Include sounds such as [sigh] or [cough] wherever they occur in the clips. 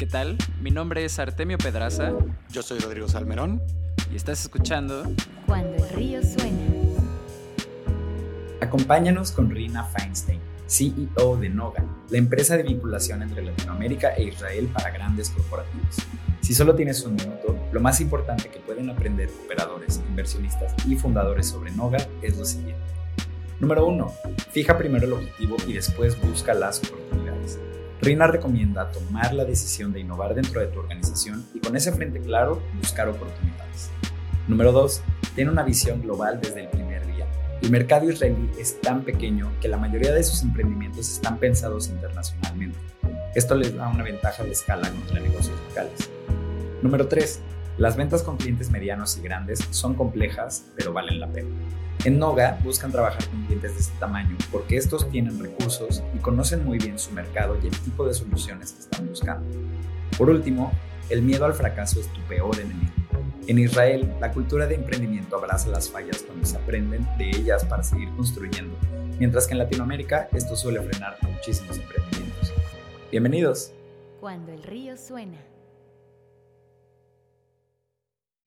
¿Qué tal? Mi nombre es Artemio Pedraza. Yo soy Rodrigo Salmerón. Y estás escuchando Cuando el río suena. Acompáñanos con Rina Feinstein, CEO de Noga, la empresa de vinculación entre Latinoamérica e Israel para grandes corporativos. Si solo tienes un minuto, lo más importante que pueden aprender operadores, inversionistas y fundadores sobre Noga es lo siguiente. Número 1. Fija primero el objetivo y después busca las oportunidades. Rina recomienda tomar la decisión de innovar dentro de tu organización y con ese frente claro buscar oportunidades. Número 2. Tiene una visión global desde el primer día. El mercado israelí es tan pequeño que la mayoría de sus emprendimientos están pensados internacionalmente. Esto les da una ventaja de escala contra negocios locales. Número 3. Las ventas con clientes medianos y grandes son complejas, pero valen la pena. En Noga buscan trabajar con clientes de este tamaño porque estos tienen recursos y conocen muy bien su mercado y el tipo de soluciones que están buscando. Por último, el miedo al fracaso es tu peor enemigo. En Israel, la cultura de emprendimiento abraza las fallas cuando se aprenden de ellas para seguir construyendo, mientras que en Latinoamérica esto suele frenar a muchísimos emprendimientos. Bienvenidos. Cuando el río suena.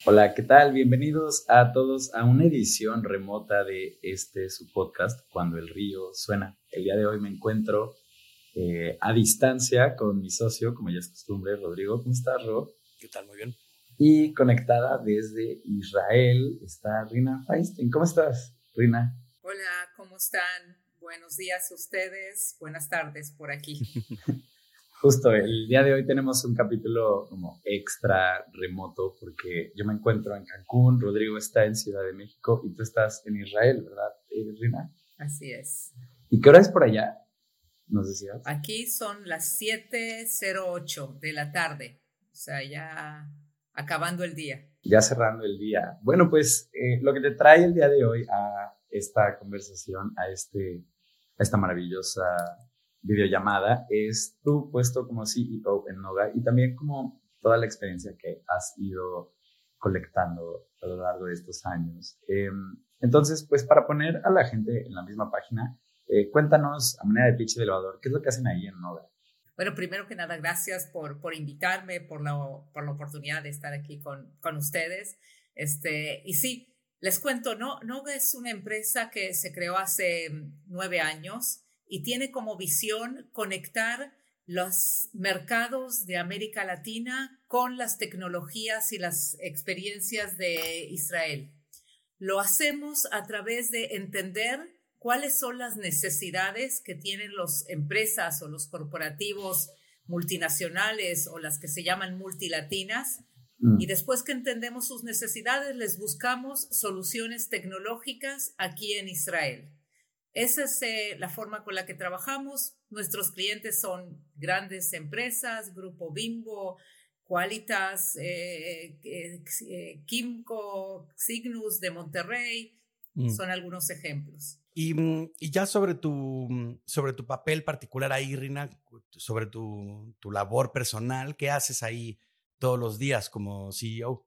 Hola, ¿qué tal? Bienvenidos a todos a una edición remota de este su podcast, Cuando el río suena. El día de hoy me encuentro eh, a distancia con mi socio, como ya es costumbre, Rodrigo. ¿Cómo estás, Ro? ¿Qué tal? Muy bien. Y conectada desde Israel está Rina Feinstein. ¿Cómo estás, Rina? Hola, ¿cómo están? Buenos días a ustedes, buenas tardes por aquí. [laughs] Justo, el día de hoy tenemos un capítulo como extra remoto porque yo me encuentro en Cancún, Rodrigo está en Ciudad de México y tú estás en Israel, ¿verdad, eh, Rina? Así es. ¿Y qué hora es por allá? Nos decías. Aquí son las 7.08 de la tarde, o sea, ya acabando el día. Ya cerrando el día. Bueno, pues eh, lo que te trae el día de hoy a esta conversación, a, este, a esta maravillosa videollamada es tu puesto como CEO en Noga y también como toda la experiencia que has ido colectando a lo largo de estos años. Em, entonces, pues para poner a la gente en la misma página, eh, cuéntanos a manera de pitch de elevador, ¿qué es lo que hacen ahí en Noga? Bueno, primero que nada, gracias por, por invitarme, por la, por la oportunidad de estar aquí con, con ustedes. Este, y sí, les cuento, ¿no? Noga es una empresa que se creó hace nueve años y tiene como visión conectar los mercados de América Latina con las tecnologías y las experiencias de Israel. Lo hacemos a través de entender cuáles son las necesidades que tienen las empresas o los corporativos multinacionales o las que se llaman multilatinas. Mm. Y después que entendemos sus necesidades, les buscamos soluciones tecnológicas aquí en Israel. Esa es eh, la forma con la que trabajamos. Nuestros clientes son grandes empresas, Grupo Bimbo, Qualitas, eh, eh, Kimco, Signus de Monterrey. Mm. Son algunos ejemplos. Y, mm, y, ya sobre tu, mm, sobre tu papel particular ahí, Rina, sobre tu, tu labor personal, ¿qué haces ahí todos los días como CEO?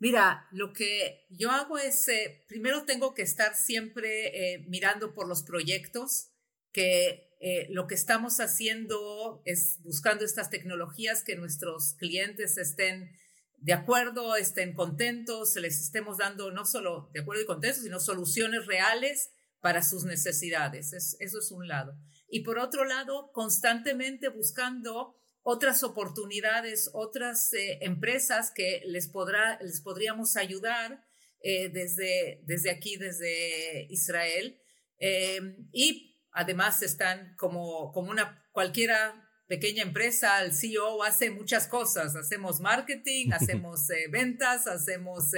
Mira, lo que yo hago es, eh, primero tengo que estar siempre eh, mirando por los proyectos, que eh, lo que estamos haciendo es buscando estas tecnologías que nuestros clientes estén de acuerdo, estén contentos, les estemos dando no solo de acuerdo y contentos, sino soluciones reales para sus necesidades. eso es un lado. Y por otro lado, constantemente buscando otras oportunidades, otras eh, empresas que les, podrá, les podríamos ayudar eh, desde, desde aquí, desde Israel. Em, y además están como, como una cualquiera pequeña empresa, el CEO hace muchas cosas. Hacemos marketing, [laughs] hacemos eh, ventas, hacemos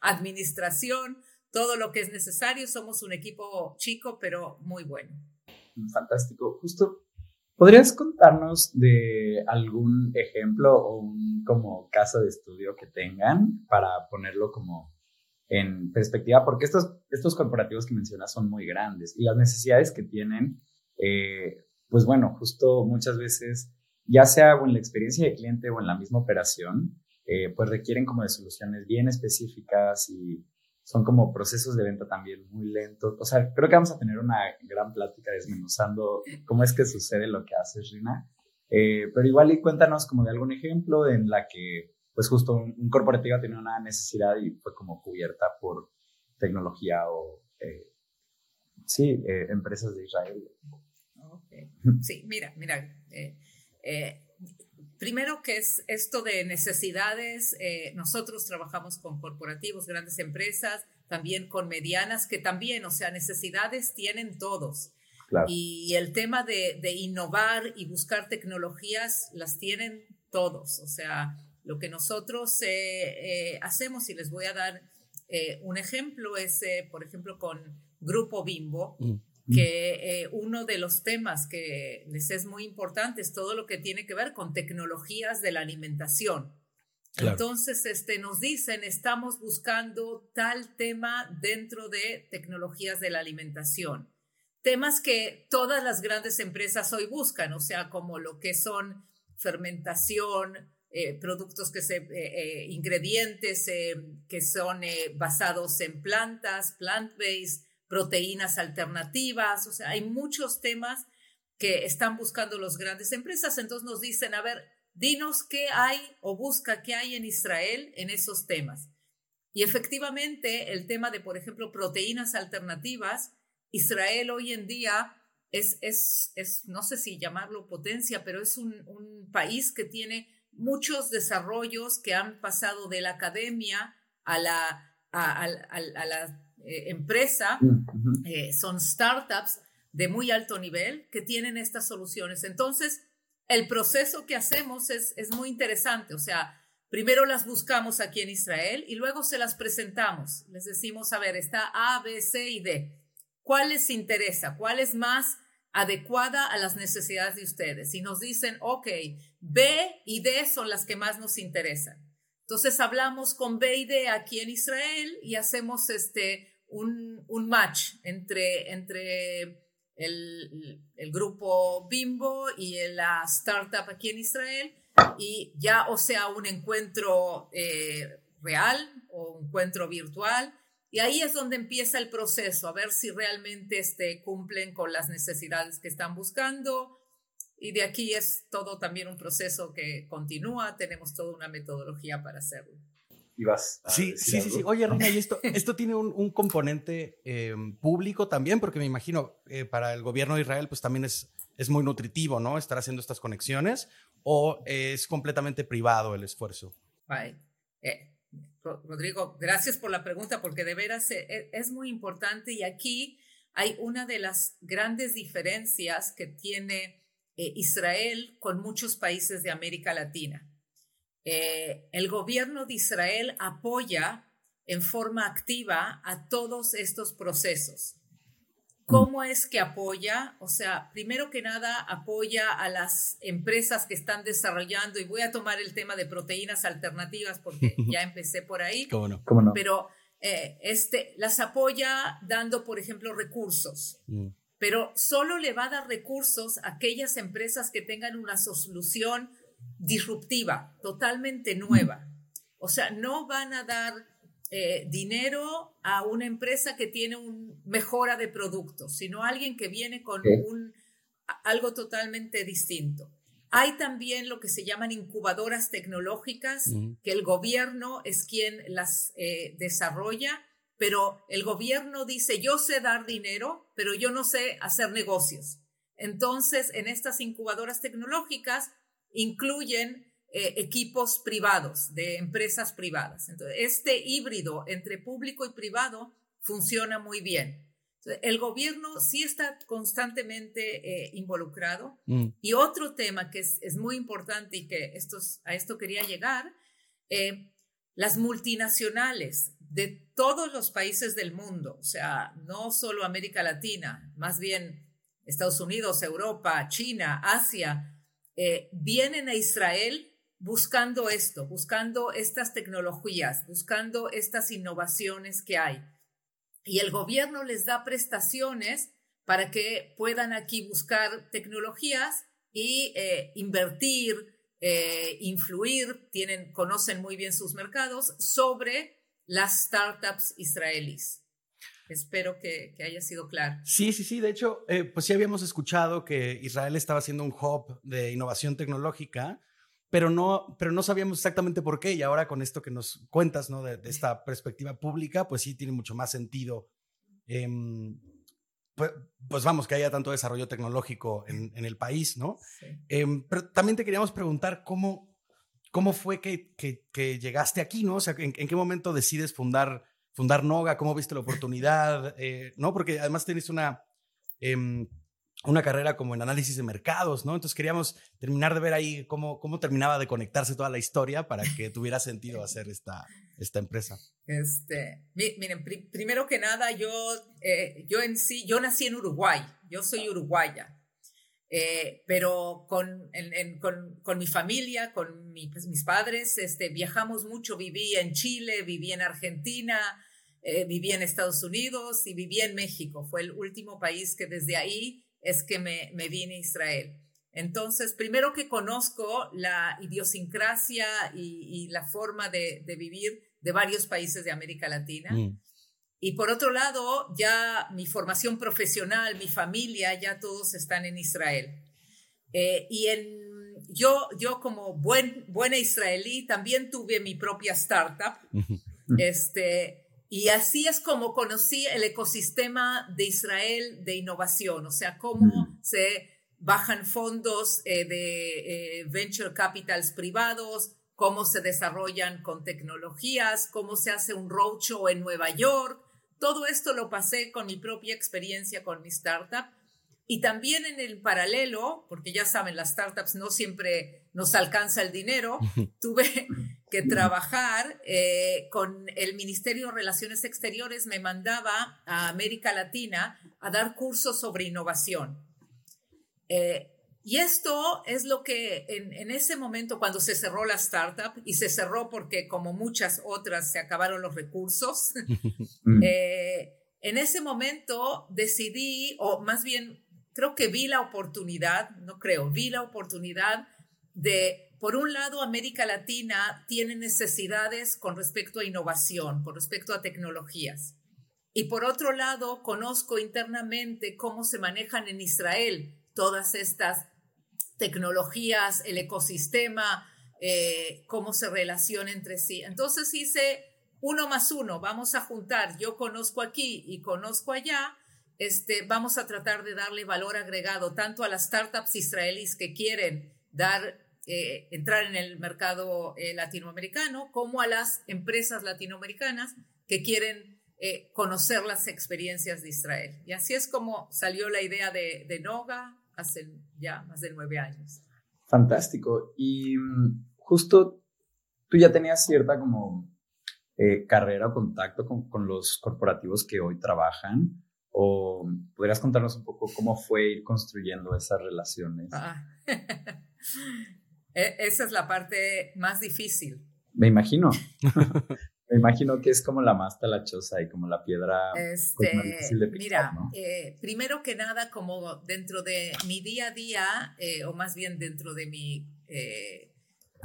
administración, todo lo que es necesario. Somos un equipo chico, pero muy bueno. Fantástico. Justo ¿Podrías contarnos de algún ejemplo o un como caso de estudio que tengan para ponerlo como en perspectiva? Porque estos, estos corporativos que mencionas son muy grandes y las necesidades que tienen, eh, pues bueno, justo muchas veces, ya sea en la experiencia de cliente o en la misma operación, eh, pues requieren como de soluciones bien específicas y son como procesos de venta también muy lentos. O sea, creo que vamos a tener una gran plática desmenuzando cómo es que sucede lo que haces, Rina. Eh, pero igual y cuéntanos como de algún ejemplo en la que pues justo un, corporativo tiene una necesidad y fue como cubierta por tecnología o eh, sí, eh, empresas de Israel. Sí, mira, mira, primero que es esto de necesidades, nosotros trabajamos con corporativos, grandes empresas, también con medianas, que también, o sea, necesidades tienen todos. Y el tema de, innovar y buscar tecnologías las tienen todos. O sea, lo que nosotros eh, eh, hacemos, y les voy a dar eh, un ejemplo, es, por ejemplo, con Grupo Bimbo, mm, mm. que uno de los temas que les es muy importante es todo lo que tiene que ver con tecnologías de la alimentación. Entonces, este, nos dicen, estamos buscando tal tema dentro de tecnologías de la alimentación temas que todas las grandes empresas hoy buscan, o sea, como lo que son fermentación, eh, productos que se, eh, eh, ingredientes que son basados en plantas, plant-based, proteínas alternativas, o sea, hay muchos temas que están buscando las grandes empresas, entonces nos dicen, a ver, dinos qué hay o busca qué hay en Israel en esos temas. Y efectivamente, el tema de, por ejemplo, proteínas alternativas, Israel hoy en día es, es, es no sé si llamarlo potencia, pero es un, país que tiene muchos desarrollos que han pasado de la academia a la, a, la eh, empresa, eh, son startups de muy alto nivel que tienen estas soluciones. Entonces, el proceso que hacemos es, es muy interesante, o sea, Primero las buscamos aquí en Israel y luego se las presentamos. Les decimos, a ver, está A, B, C y D. ¿Cuál les interesa? ¿Cuál es más adecuada a las necesidades de ustedes? Y nos dicen, ok, B y D son las que más nos interesan. Entonces hablamos con B y D aquí en Israel y hacemos este, un, un match entre, entre el, el, grupo Bimbo y la startup aquí en Israel y ya o sea un encuentro eh, real o un encuentro virtual y ahí es donde empieza el proceso, a ver si realmente este, cumplen con las necesidades que están buscando. Y de aquí es todo también un proceso que continúa, tenemos toda una metodología para hacerlo. Y vas sí, sí, sí, sí. Oye, Reina, y [laughs] esto, esto tiene un, componente eh, público también, porque me imagino eh, para el gobierno de Israel, pues también es, es muy nutritivo, ¿no? Estar haciendo estas conexiones, o es completamente privado el esfuerzo. Eh, Rodrigo, gracias por la pregunta porque de veras e, e, es muy importante y aquí hay una de las grandes diferencias que tiene eh, Israel con muchos países de América Latina. Eh, el gobierno de Israel apoya en forma activa a todos estos procesos. ¿Cómo es que apoya? O sea, primero que nada, apoya a las empresas que están desarrollando, y voy a tomar el tema de proteínas alternativas porque [laughs] ya empecé por ahí. ¿Cómo no? Pero eh, este, las apoya dando, por ejemplo, recursos. Mm. Pero solo le va a dar recursos a aquellas empresas que tengan una solución disruptiva, totalmente nueva. O sea, no van a dar eh, dinero a una empresa que tiene una mejora de productos, sino alguien que viene con un, algo totalmente distinto. Hay también lo que se llaman incubadoras tecnológicas, que el gobierno es quien las eh, desarrolla, pero el gobierno dice, yo sé dar dinero, pero yo no sé hacer negocios. Entonces, en estas incubadoras tecnológicas incluyen eh, equipos privados, de empresas privadas. Entonces, este híbrido entre público y privado funciona muy bien. el gobierno sí está constantemente eh, involucrado. Mm. Y otro tema que es, muy importante y que estos, a esto quería llegar, eh, las multinacionales de todos los países del mundo, o sea, no solo América Latina, más bien Estados Unidos, Europa, China, Asia, vienen a Israel buscando esto, buscando estas tecnologías, buscando estas innovaciones que hay. Y el gobierno les da prestaciones para que puedan aquí buscar tecnologías y eh, invertir, eh, influir, tienen, conocen muy bien sus mercados sobre las startups israelíes. Espero que, haya sido claro. Sí, sí, sí. De hecho, eh, pues sí habíamos escuchado que Israel estaba haciendo un hub de innovación tecnológica, pero no, pero no sabíamos exactamente por qué. Y ahora con esto que nos cuentas, ¿no? De, esta perspectiva pública, pues sí tiene mucho más sentido. Em, pues, pues, vamos, que haya tanto desarrollo tecnológico en, el país, ¿no? Em, pero también te queríamos preguntar cómo, cómo fue que, que, llegaste aquí, ¿no? O sea, ¿en, qué momento decides fundar, fundar Noga? ¿Cómo viste la [laughs] oportunidad? Eh, ¿No? Porque además tienes una, em, una carrera como en análisis de mercados, ¿no? Entonces queríamos terminar de ver ahí cómo, cómo terminaba de conectarse toda la historia para que tuviera sentido hacer esta, esta empresa. Este, miren, primero que nada, yo, eh, yo en sí, yo nací en Uruguay, yo soy uruguaya, eh, pero con, con, mi familia, con pues, mis padres, este, viajamos mucho, viví en Chile, viví en Argentina, eh, viví en Estados Unidos y viví en México. Fue el último país que desde ahí es que me, me vine a Israel. Entonces, primero que conozco la idiosincrasia y, la forma de, vivir de varios países de América Latina. Mm. Y por otro lado, ya mi formación profesional, mi familia, ya todos están en Israel. Eh, y en, yo, yo como buen, buena israelí también tuve mi propia startup. este, y así es como conocí el ecosistema de Israel de innovación, o sea, cómo se bajan fondos eh, de eh, venture capitals privados, cómo se desarrollan con tecnologías, cómo se hace un roadshow en Nueva York. Todo esto lo pasé con mi propia experiencia con mi startup. Y también en el paralelo, porque ya saben, las startups no siempre nos alcanza el dinero, [laughs] tuve que trabajar eh, con el Ministerio de Relaciones Exteriores, me mandaba a América Latina a dar cursos sobre innovación. Eh, y esto es lo que en, ese momento, cuando se cerró la startup, y se cerró porque como muchas otras se acabaron los recursos, [laughs] eh, en ese momento decidí, o más bien creo que vi la oportunidad, no creo, vi la oportunidad de por un lado, América Latina tiene necesidades con respecto a innovación, con respecto a tecnologías. Y por otro lado, conozco internamente cómo se manejan en Israel todas estas tecnologías, el ecosistema, eh, cómo se relaciona entre sí. Entonces hice uno más uno, vamos a juntar, yo conozco aquí y conozco allá, este, vamos a tratar de darle valor agregado tanto a las startups israelíes que quieren dar eh, entrar en el mercado eh, latinoamericano, como a las empresas latinoamericanas que quieren conocer las experiencias de Israel. Y así es como salió la idea de, de Noga hace ya más de nueve años. Fantástico. Y mm, justo tú ya tenías cierta como carrera o contacto con, con, los corporativos que hoy trabajan. ¿O podrías contarnos un poco cómo fue ir construyendo esas relaciones? Ah. [laughs] E, esa es la parte más difícil. Me imagino. [laughs] Me imagino que es como la más talachosa y como la piedra pues, este, más difícil de Mira, eh, primero que nada, como dentro de mi día a día, eh, o más bien dentro de mi eh,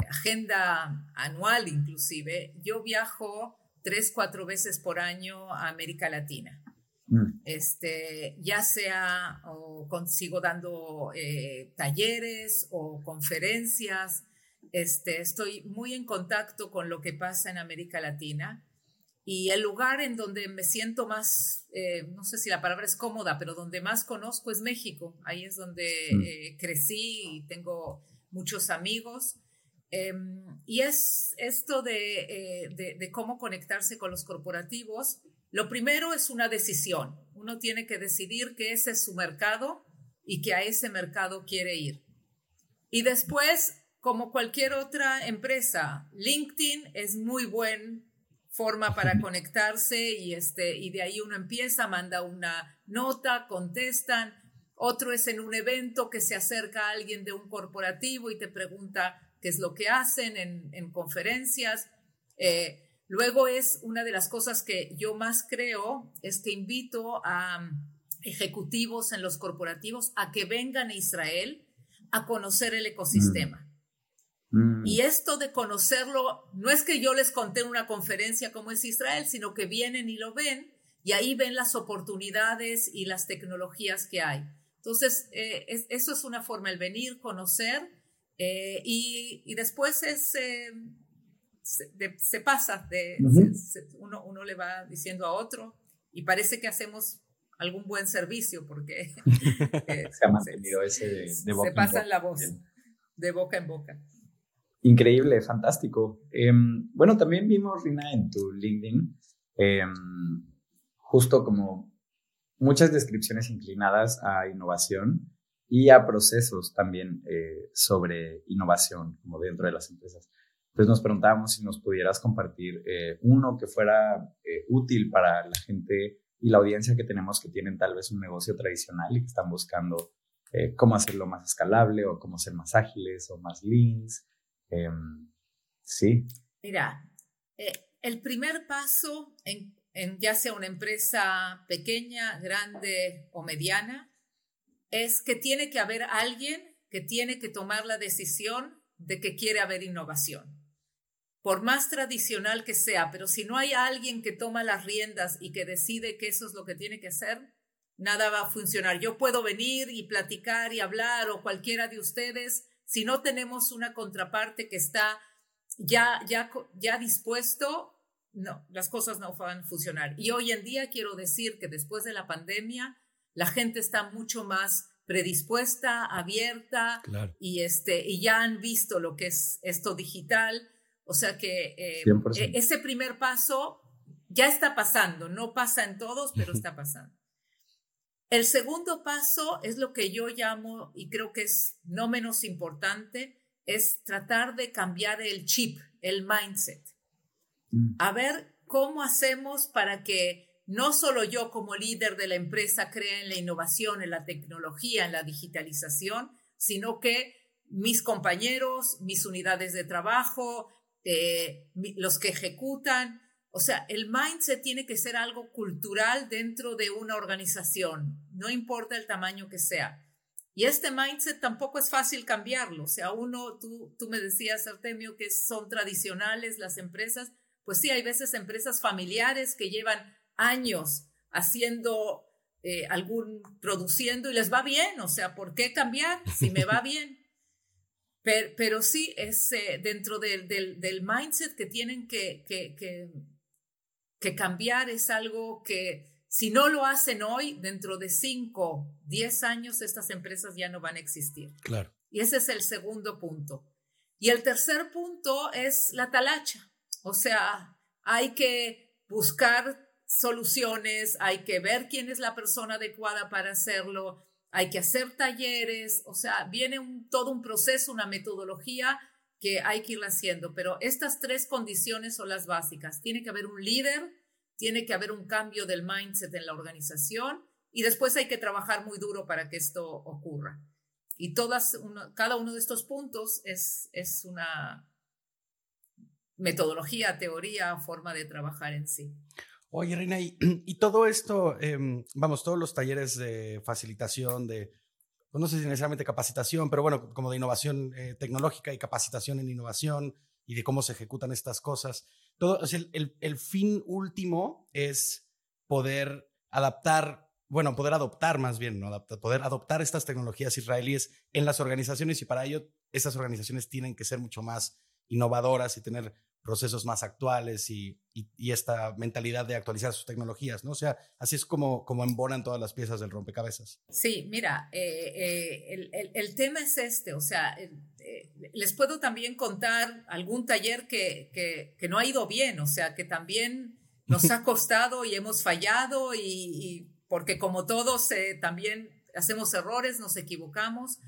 agenda anual inclusive, yo viajo tres, cuatro veces por año a América Latina. Mm. Este, ya sea o consigo dando eh, talleres o conferencias, este, estoy muy en contacto con lo que pasa en América Latina y el lugar en donde me siento más, eh, no sé si la palabra es cómoda, pero donde más conozco es México. Ahí es donde mm. eh, crecí y tengo muchos amigos. Em, y es esto de, de cómo conectarse con los corporativos lo primero es una decisión. Uno tiene que decidir que ese es su mercado y que a ese mercado quiere ir. Y después, como cualquier otra empresa, LinkedIn es muy buena forma para conectarse y, este, y de ahí uno empieza, manda una nota, contestan. Otro es en un evento que se acerca a alguien de un corporativo y te pregunta qué es lo que hacen en, conferencias. Eh, Luego es una de las cosas que yo más creo, es que invito a ejecutivos en los corporativos a que vengan a Israel a conocer el ecosistema. Mm. Mm. Y esto de conocerlo, no es que yo les conté en una conferencia cómo es Israel, sino que vienen y lo ven y ahí ven las oportunidades y las tecnologías que hay. Entonces, eh, eso es una forma, el venir, conocer eh, y, después es, eh, se, pasa, de, uno, uno le va diciendo a otro y parece que hacemos algún buen servicio porque [laughs] se ha mantenido ese de, boca se pasa la voz de boca en boca. Increíble, fantástico. Em, bueno, también vimos, Rina, en tu LinkedIn, em, justo como muchas descripciones inclinadas a innovación y a procesos también eh, sobre innovación, como dentro de las empresas. Entonces nos preguntábamos si nos pudieras compartir eh, uno que fuera eh, útil para la gente y la audiencia que tenemos que tienen tal vez un negocio tradicional y que están buscando cómo hacerlo más escalable o cómo ser más ágiles o más leans. Em, sí. Mira, el primer paso en ya sea una empresa pequeña, grande o mediana, es que tiene que haber alguien que tiene que tomar la decisión de que quiere haber innovación. Por más tradicional que sea, pero si no hay alguien que toma las riendas y que decide que eso es lo que tiene que hacer, nada va a funcionar. Yo puedo venir y platicar y hablar o cualquiera de ustedes, si no tenemos una contraparte que está ya, ya, ya dispuesto, no, las cosas no van a funcionar. Y hoy en día quiero decir que después de la pandemia, la gente está mucho más predispuesta, abierta y, este, y ya han visto lo que es esto digital. O sea que eh, e, ese primer paso ya está pasando, no pasa en todos, pero está pasando. El segundo paso es lo que yo llamo, y creo que es no menos importante, es tratar de cambiar el chip, el mindset. Mm. a ver cómo hacemos para que no solo yo como líder de la empresa crea en la innovación, en la tecnología, en la digitalización, sino que mis compañeros, mis unidades de trabajo, eh, los que ejecutan, o sea, el mindset tiene que ser algo cultural dentro de una organización, no importa el tamaño que sea. Y este mindset tampoco es fácil cambiarlo. O sea, uno, tú, tú me decías, Artemio, que son tradicionales las empresas, pues sí, hay veces empresas familiares que llevan años haciendo eh, algún, produciendo y les va bien, o sea, ¿por qué cambiar si me va [laughs] bien? Pero, pero sí, es eh, dentro del, del, mindset que tienen que, que, que, que cambiar, es algo que si no lo hacen hoy, dentro de 5, 10 años, estas empresas ya no van a existir. Claro. Y ese es el segundo punto. Y el tercer punto es la talacha. O sea, hay que buscar soluciones, hay que ver quién es la persona adecuada para hacerlo, hay que hacer talleres, o sea, viene todo un proceso, una metodología que hay que ir haciendo, pero estas tres condiciones son las básicas. Tiene que haber un líder, tiene que haber un cambio del mindset en la organización y después hay que trabajar muy duro para que esto ocurra. Y todas, cada uno de estos puntos es, es una, metodología, teoría, forma de trabajar en sí. Oye, Reina, y, todo esto, em, vamos, todos los talleres de facilitación, de, pues no sé si necesariamente capacitación, pero bueno, como de innovación eh, tecnológica y capacitación en innovación y de cómo se ejecutan estas cosas. Todo, el, el, fin último es poder adaptar, bueno, poder adoptar más bien, ¿no? Poder adoptar estas tecnologías israelíes en las organizaciones y para ello esas organizaciones tienen que ser mucho más innovadoras y tener procesos más actuales y, y, esta mentalidad de actualizar sus tecnologías, ¿no? O sea, así es como, como embonan todas las piezas del rompecabezas. Sí, mira, eh, eh, el, el, el, tema es este, o sea, eh, les puedo también contar algún taller que, que, que, no ha ido bien, o sea, que también nos ha [laughs] costado y hemos fallado y, y porque como todos también hacemos errores, nos equivocamos.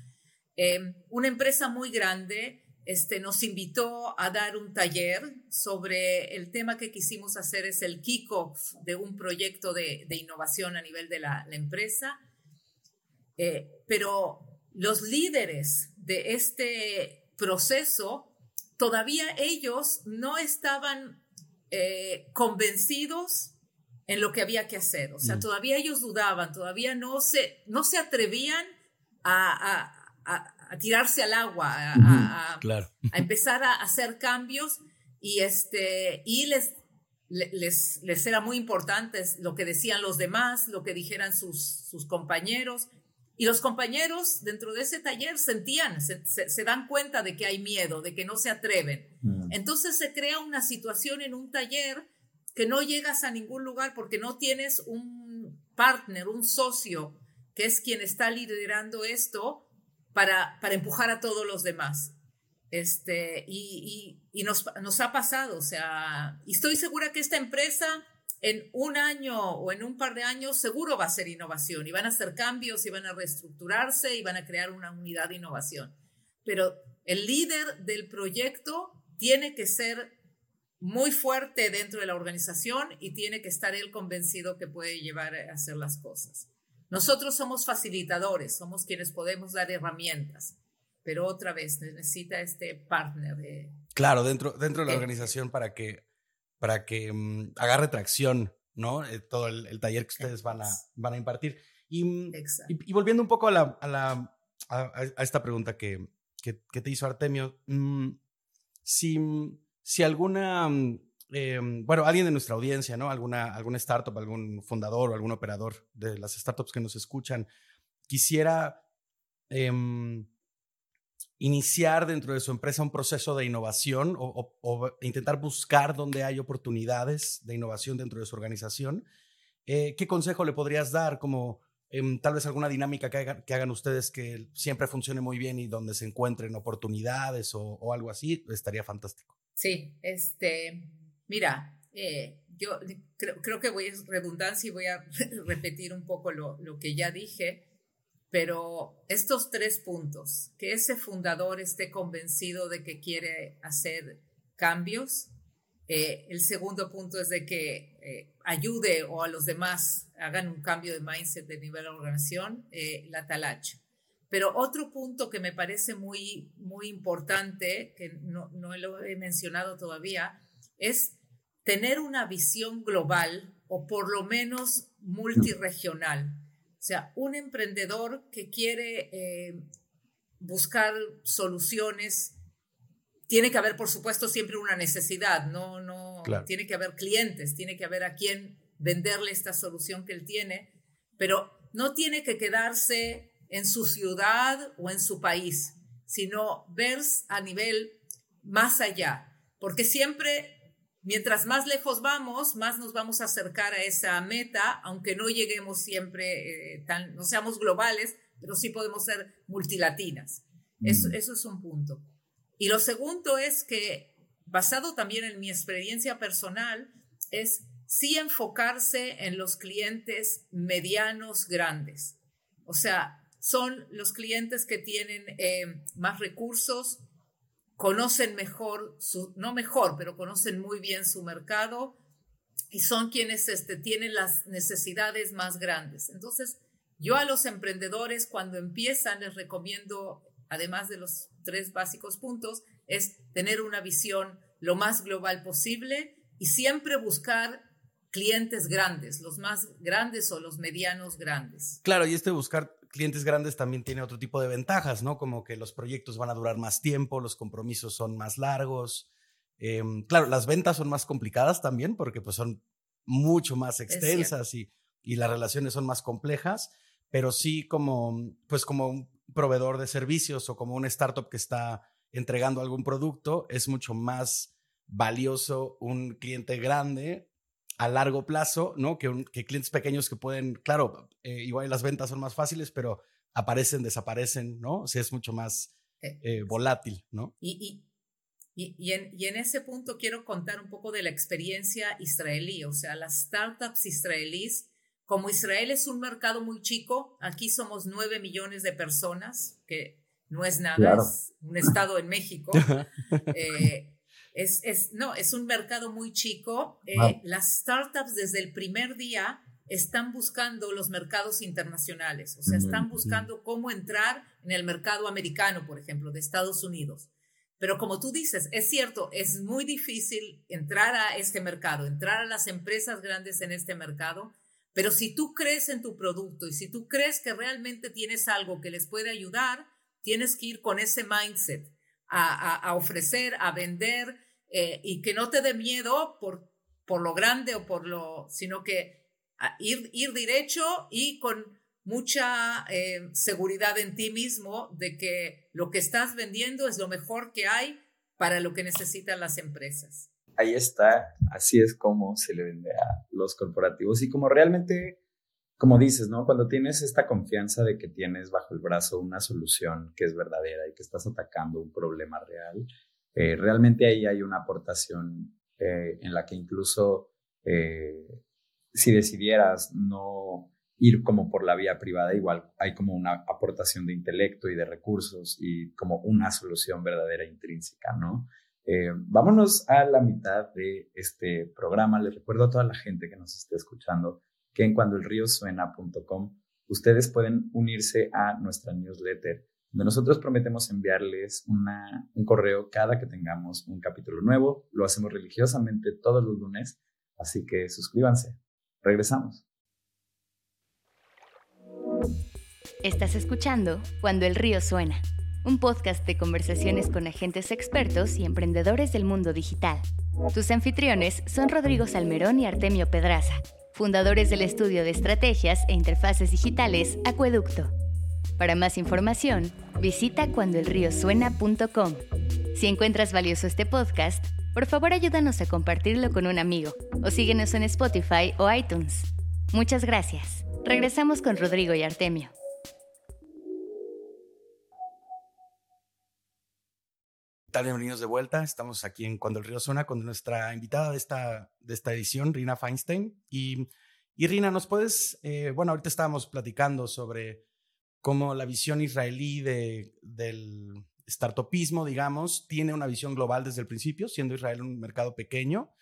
una empresa muy grande este, nos invitó a dar un taller sobre el tema que quisimos hacer es el kickoff de un proyecto de, innovación a nivel de la, empresa. Eh, pero los líderes de este proceso, todavía ellos no estaban eh, convencidos en lo que había que hacer. O sea, mm. todavía ellos dudaban, todavía no se, no se atrevían a a tirarse al agua, a, claro. a, empezar a hacer cambios y, este, y les, les, les era muy importante lo que decían los demás, lo que dijeran sus, sus compañeros. Y los compañeros dentro de ese taller sentían, se, se, dan cuenta de que hay miedo, de que no se atreven. Mm. Entonces se crea una situación en un taller que no llegas a ningún lugar porque no tienes un partner, un socio, que es quien está liderando esto para, empujar a todos los demás. Este, y, nos, ha pasado, o sea, y estoy segura que esta empresa en un año o en un par de años seguro va a ser innovación y van a hacer cambios y van a reestructurarse y van a crear una unidad de innovación. Pero el líder del proyecto tiene que ser muy fuerte dentro de la organización y tiene que estar él convencido que puede llevar a hacer las cosas. Nosotros somos facilitadores, somos quienes podemos dar herramientas, pero otra vez necesita este partner. De, claro, dentro, dentro de la organización para que para que mm, agarre tracción, ¿no? Eh, todo el, taller que ustedes van a, van a impartir. Y, mm, y, volviendo un poco a, la, a, la, a, esta pregunta que, que, te hizo Artemio, mm, si, si alguna, em, bueno, alguien de nuestra audiencia, ¿no? Alguna, alguna startup, algún fundador o algún operador de las startups que nos escuchan, quisiera... Em, iniciar dentro de su empresa un proceso de innovación o, intentar buscar dónde hay oportunidades de innovación dentro de su organización, eh, ¿qué consejo le podrías dar como em, tal vez alguna dinámica que hagan, ustedes que siempre funcione muy bien y donde se encuentren oportunidades o, algo así? Estaría fantástico. Sí, este, mira, eh, yo creo, que voy a redundancia y voy a [laughs] repetir un poco lo, lo que ya dije pero estos tres puntos, que ese fundador esté convencido de que quiere hacer cambios. Eh, el segundo punto es de que eh, ayude o a los demás hagan un cambio de mindset de nivel de organización, eh, la talacha. Pero otro punto que me parece muy, muy importante, que no, no lo he mencionado todavía, es tener una visión global o por lo menos multiregional o sea, un emprendedor que quiere eh, buscar soluciones, tiene que haber, por supuesto, siempre una necesidad, no, no, tiene que haber clientes, tiene que haber a quien venderle esta solución que él tiene, pero no tiene que quedarse en su ciudad o en su país, sino ver a nivel más allá, porque siempre Mientras más lejos vamos, más nos vamos a acercar a esa meta, aunque no lleguemos siempre, eh, tan, no seamos globales, pero sí podemos ser multilatinas. Eso, mm. eso es un punto. Y lo segundo es que, basado también en mi experiencia personal, es sí enfocarse en los clientes medianos grandes. O sea, son los clientes que tienen eh, más recursos, conocen mejor, su, no mejor, pero conocen muy bien su mercado y son quienes este, tienen las necesidades más grandes. Entonces, yo a los emprendedores cuando empiezan les recomiendo, además de los tres básicos puntos, es tener una visión lo más global posible y siempre buscar clientes grandes, los más grandes o los medianos grandes. Claro, y este buscar clientes grandes también tiene otro tipo de ventajas, ¿no? Como que los proyectos van a durar más tiempo, los compromisos son más largos. Em, claro, las ventas son más complicadas también porque pues son mucho más extensas y, y, las relaciones son más complejas, pero sí como, pues como un proveedor de servicios o como una startup que está entregando algún producto, es mucho más valioso un cliente grande a largo plazo, ¿no? Que, que clientes pequeños que pueden, claro, eh, igual las ventas son más fáciles, pero aparecen, desaparecen, ¿no? O sea, es mucho más eh, eh, volátil, ¿no? Y, y, y, en, y en ese punto quiero contar un poco de la experiencia israelí, o sea, las startups israelíes, como Israel es un mercado muy chico, aquí somos nueve millones de personas, que no es nada, es un estado en México. [laughs] eh, es, no, es un mercado muy chico. Eh, las startups desde el primer día están buscando los mercados internacionales, o sea, están buscando cómo entrar en el mercado americano, por ejemplo, de Estados Unidos. Pero como tú dices, es cierto, es muy difícil entrar a este mercado, entrar a las empresas grandes en este mercado, pero si tú crees en tu producto y si tú crees que realmente tienes algo que les puede ayudar, tienes que ir con ese mindset a ofrecer, a vender, eh, y que no te dé miedo por, por lo grande o por lo, sino que ir, ir derecho y con mucha eh, seguridad en ti mismo de que lo que estás vendiendo es lo mejor que hay para lo que necesitan las empresas. Ahí está, así es como se le vende a los corporativos y como realmente, como dices, ¿no? Cuando tienes esta confianza de que tienes bajo el brazo una solución que es verdadera y que estás atacando un problema real, eh, realmente ahí hay una aportación eh, en la que incluso eh, si decidieras no ir como por la vía privada, igual hay como una aportación de intelecto y de recursos y como una solución verdadera intrínseca, ¿no? Vámonos a la mitad de este programa. Les recuerdo a toda la gente que nos esté escuchando que en cuandoelriosuena.com ustedes pueden unirse a nuestra newsletter nosotros prometemos enviarles una, un correo cada que tengamos un capítulo nuevo. Lo hacemos religiosamente todos los lunes, así que suscríbanse. Regresamos. Estás escuchando Cuando el río suena, un podcast de conversaciones con agentes expertos y emprendedores del mundo digital. Tus anfitriones son Rodrigo Salmerón y Artemio Pedraza, fundadores del estudio de estrategias e interfaces digitales Acueducto. Para más información, visita cuandoelriosuena.com. Si encuentras valioso este podcast, por favor ayúdanos a compartirlo con un amigo o síguenos en Spotify o iTunes. Muchas gracias. Regresamos con Rodrigo y Artemio. Bienvenidos de vuelta. Estamos aquí en Cuando el Río Suena con nuestra invitada de esta, de esta edición, Rina Feinstein. Y, y Rina, ¿nos puedes, eh, bueno, ahorita estábamos platicando sobre cómo la visión israelí de, del startupismo, digamos, tiene una visión global desde el principio, siendo Israel un mercado pequeño.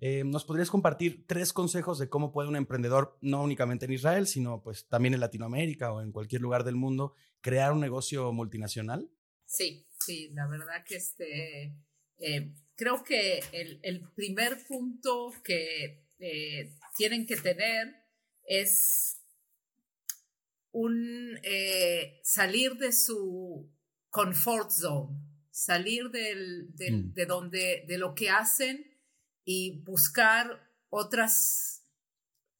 Eh, ¿Nos podrías compartir tres consejos de cómo puede un emprendedor, no únicamente en Israel, sino pues también en Latinoamérica o en cualquier lugar del mundo, crear un negocio multinacional? Sí, sí, la verdad que este, eh, creo que el, el, primer punto que eh, tienen que tener es un salir de su comfort zone, salir del, mm. de, donde, de lo que hacen y buscar otras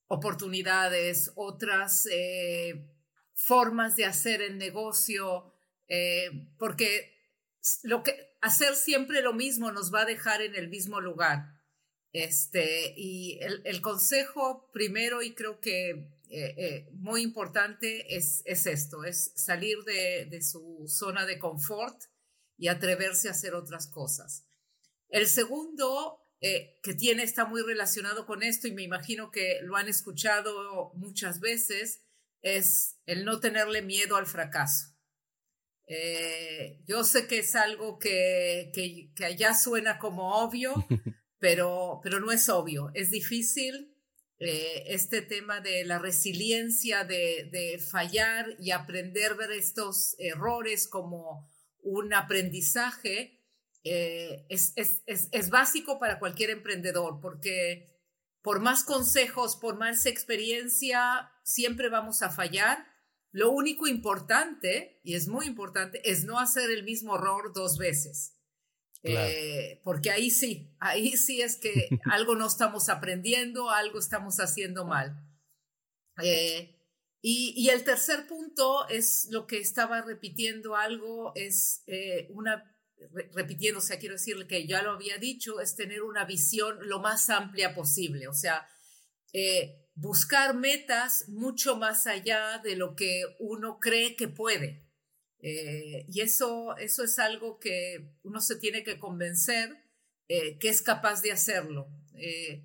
oportunidades, otras eh, formas de hacer el negocio, eh, porque lo que, hacer siempre lo mismo nos va a dejar en el mismo lugar. Este, y el, consejo primero, y creo que eh, muy importante es, es, esto, es salir de, de, su zona de confort y atreverse a hacer otras cosas. El segundo, eh, que tiene, está muy relacionado con esto y me imagino que lo han escuchado muchas veces, es el no tenerle miedo al fracaso. Eh, yo sé que es algo que, que, que allá suena como obvio, [laughs] pero, pero no es obvio, es difícil eh, este tema de la resiliencia, de, fallar y aprender ver estos errores como un aprendizaje, eh, es, es, básico para cualquier emprendedor, porque por más consejos, por más experiencia, siempre vamos a fallar. Lo único importante, y es muy importante, es no hacer el mismo error dos veces. Eh, porque ahí sí, ahí sí es que [laughs] algo no estamos aprendiendo, algo estamos haciendo mal. Eh, y, el tercer punto es lo que estaba repitiendo algo, es eh, una, repitiendo, o sea, quiero decirle que ya lo había dicho, es tener una visión lo más amplia posible, o sea, buscar metas mucho más allá de lo que uno cree que puede. Eh, y eso, eso es algo que uno se tiene que convencer eh, que es capaz de hacerlo. Eh,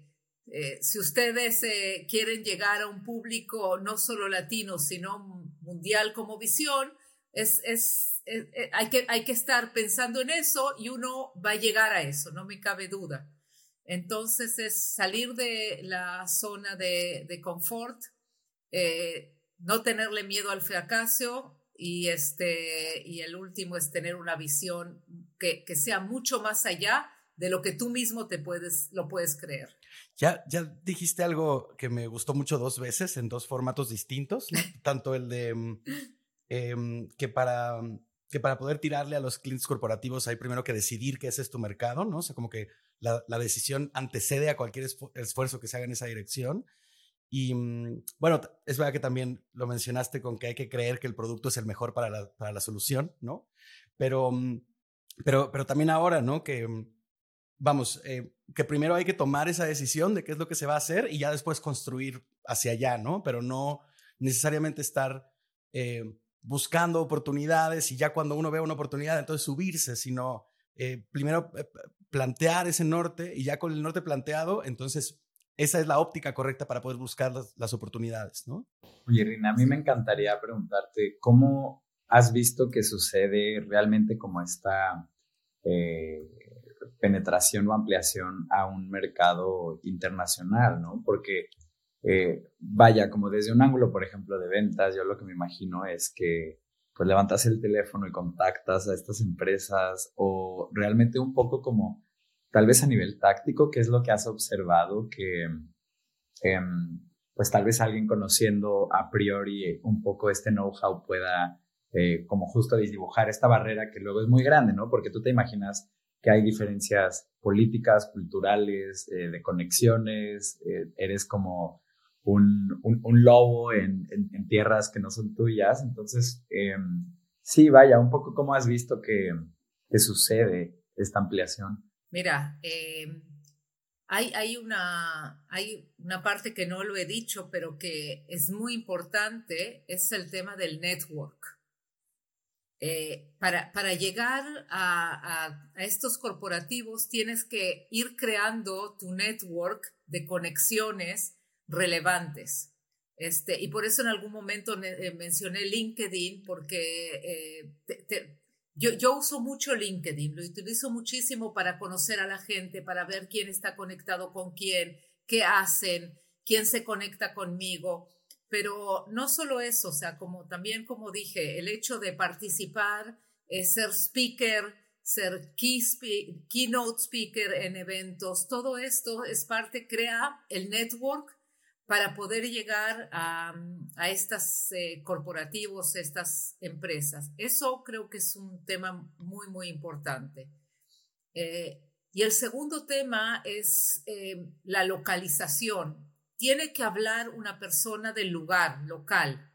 si ustedes quieren llegar a un público no solo latino, sino mundial como visión, es, es, hay, que, hay que estar pensando en eso y uno va a llegar a eso, no me cabe duda. Entonces es salir de la zona de, de confort, no tenerle miedo al fracaso, y, este, y el último es tener una visión que, que, sea mucho más allá de lo que tú mismo te puedes, lo puedes creer. Ya, ya dijiste algo que me gustó mucho dos veces en dos formatos distintos, [laughs] tanto el de mm, em, que, para, que para poder tirarle a los clientes corporativos hay primero que decidir que ese es tu mercado, ¿no? O sea, como que la, decisión antecede a cualquier esfuerzo que se haga en esa dirección. Y mm, bueno, es verdad que también lo mencionaste con que hay que creer que el producto es el mejor para la, para la solución, ¿no? Pero, mm, pero, pero también ahora, ¿no? Que, mm, vamos, eh, que primero hay que tomar esa decisión de qué es lo que se va a hacer y ya después construir hacia allá, ¿no? Pero no necesariamente estar eh, buscando oportunidades y ya cuando uno ve una oportunidad, entonces subirse, sino eh, primero plantear ese norte y ya con el norte planteado, entonces esa es la óptica correcta para poder buscar las, oportunidades, ¿no? Oye, Rina, a mí me encantaría preguntarte, ¿cómo has visto que sucede realmente como esta eh, penetración o ampliación a un mercado internacional, ¿no? Porque, eh, vaya, como desde un ángulo, por ejemplo, de ventas, yo lo que me imagino es que pues levantas el teléfono y contactas a estas empresas o realmente un poco como tal vez a nivel táctico, ¿qué es lo que has observado que em, pues tal vez alguien conociendo a priori un poco este know-how pueda eh, como justo dibujar esta barrera que luego es muy grande, ¿no? Porque tú te imaginas que hay diferencias políticas, culturales, eh, de conexiones, eh, eres como un, un, lobo en, en, tierras que no son tuyas, entonces em, sí, vaya, un poco cómo has visto que, que sucede esta ampliación. Mira, em, hay, una, hay una parte que no lo he dicho, pero que es muy importante, es el tema del network. Eh, para, para, llegar a, a, estos corporativos tienes que ir creando tu network de conexiones relevantes. Este, y por eso en algún momento eh, mencioné LinkedIn, porque eh, te, yo, uso mucho LinkedIn, lo utilizo muchísimo para conocer a la gente, para ver quién está conectado con quién, qué hacen, quién se conecta conmigo. Pero no solo eso, o sea, como también como dije, el hecho de participar, ser speaker, ser keynote speaker en eventos, todo esto es parte, crea el network para poder llegar a, a estos eh, corporativos, estas empresas. Eso creo que es un tema muy, muy importante. Eh, y el segundo tema es eh, la localización. Tiene que hablar una persona del lugar, local.